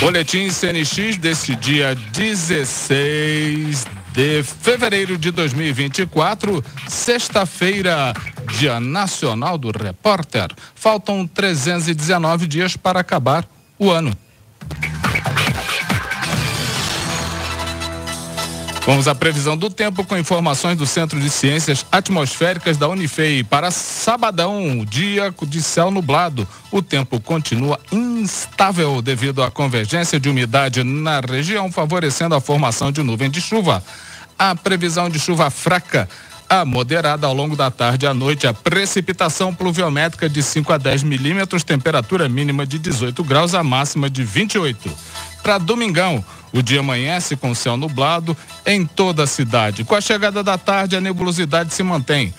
Boletim CNX desse dia 16 de fevereiro de 2024, sexta-feira, Dia Nacional do Repórter. Faltam 319 dias para acabar o ano. Vamos à previsão do tempo com informações do Centro de Ciências Atmosféricas da Unifei. Para sabadão, dia de céu nublado. O tempo continua instável devido à convergência de umidade na região, favorecendo a formação de nuvem de chuva. A previsão de chuva fraca a moderada ao longo da tarde e à noite. A precipitação pluviométrica de 5 a 10 milímetros, temperatura mínima de 18 graus, a máxima de 28. Para domingão, o dia amanhece com céu nublado em toda a cidade. Com a chegada da tarde, a nebulosidade se mantém.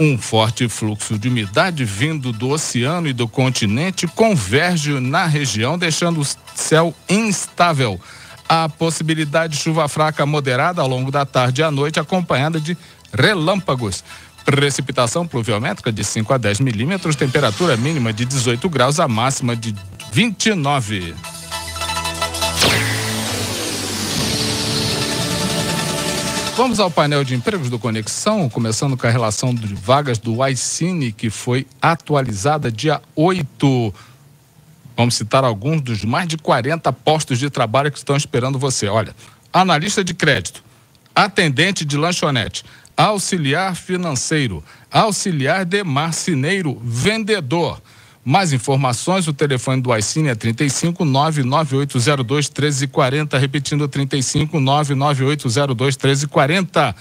Um forte fluxo de umidade vindo do oceano e do continente converge na região, deixando o céu instável. A possibilidade de chuva fraca moderada ao longo da tarde e à noite, acompanhada de relâmpagos. Precipitação pluviométrica de 5 a 10 milímetros, temperatura mínima de 18 graus, a máxima de 29. Vamos ao painel de empregos do Conexão, começando com a relação de vagas do iCine, que foi atualizada dia 8. Vamos citar alguns dos mais de 40 postos de trabalho que estão esperando você. Olha, analista de crédito, atendente de lanchonete, auxiliar financeiro, auxiliar de marceneiro, vendedor. Mais informações, o telefone do iCine é 35 99802 1340, repetindo 35 99802 1340.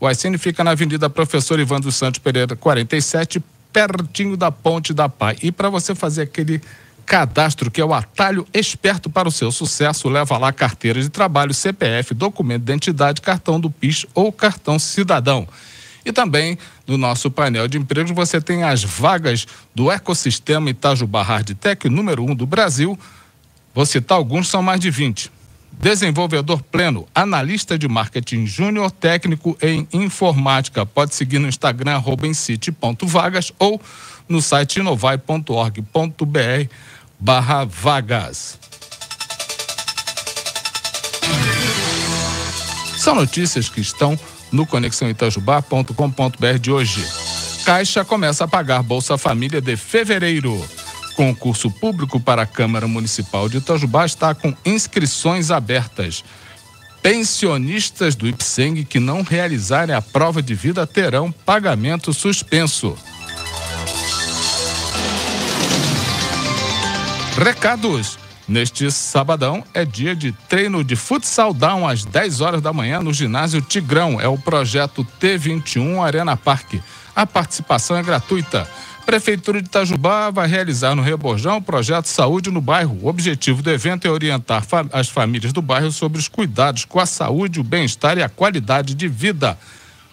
O iCine fica na Avenida Professor Ivan dos Santos Pereira, 47, pertinho da Ponte da Pai. E para você fazer aquele cadastro, que é o atalho esperto para o seu sucesso, leva lá carteira de trabalho, CPF, documento de identidade, cartão do PIS ou cartão cidadão. E também no nosso painel de empregos você tem as vagas do ecossistema Itajubá Hardtech, número 1 um do Brasil. Vou citar alguns, são mais de 20. Desenvolvedor pleno, analista de marketing júnior, técnico em informática. Pode seguir no Instagram, arroba vagas ou no site inovai.org.br barra vagas. São notícias que estão no conexãoitajubá.com.br de hoje. Caixa começa a pagar Bolsa Família de fevereiro. Concurso público para a Câmara Municipal de Itajubá está com inscrições abertas. Pensionistas do IPSENG que não realizarem a prova de vida terão pagamento suspenso. Recados. Neste sabadão é dia de treino de futsal down às 10 horas da manhã no ginásio Tigrão. É o projeto T21 Arena Parque. A participação é gratuita. Prefeitura de Itajubá vai realizar no Reborjão o projeto Saúde no Bairro. O objetivo do evento é orientar as famílias do bairro sobre os cuidados com a saúde, o bem-estar e a qualidade de vida.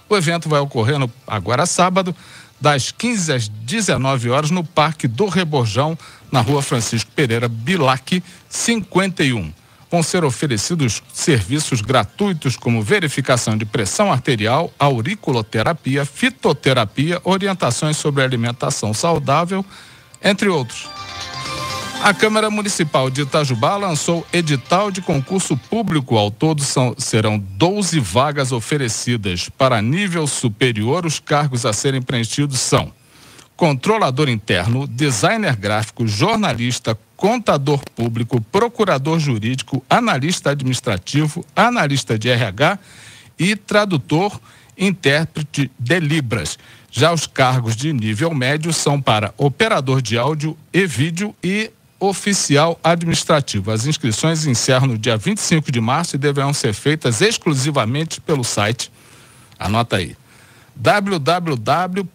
O evento vai ocorrer no, agora sábado, das 15 às 19 horas, no Parque do Reborjão, na rua Francisco Pereira Bilac, 51. Vão ser oferecidos serviços gratuitos como verificação de pressão arterial, auriculoterapia, fitoterapia, orientações sobre alimentação saudável, entre outros. A Câmara Municipal de Itajubá lançou edital de concurso público. Ao todo são, serão 12 vagas oferecidas. Para nível superior, os cargos a serem preenchidos são controlador interno, designer gráfico, jornalista, contador público, procurador jurídico, analista administrativo, analista de RH e tradutor intérprete de Libras. Já os cargos de nível médio são para operador de áudio e vídeo e oficial administrativo. As inscrições encerram no dia 25 de março e deverão ser feitas exclusivamente pelo site. Anota aí. www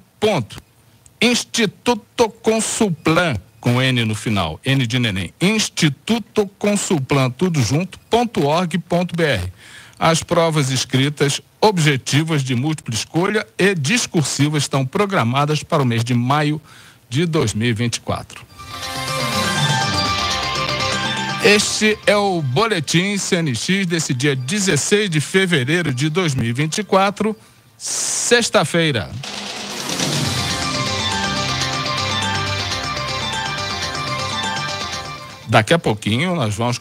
Instituto Consulplan, com N no final, N de neném. Instituto Consulplan, tudo junto, ponto org, ponto br. As provas escritas, objetivas de múltipla escolha e discursivas estão programadas para o mês de maio de 2024. Este é o Boletim CNX desse dia 16 de fevereiro de 2024, sexta-feira. Daqui a pouquinho nós vamos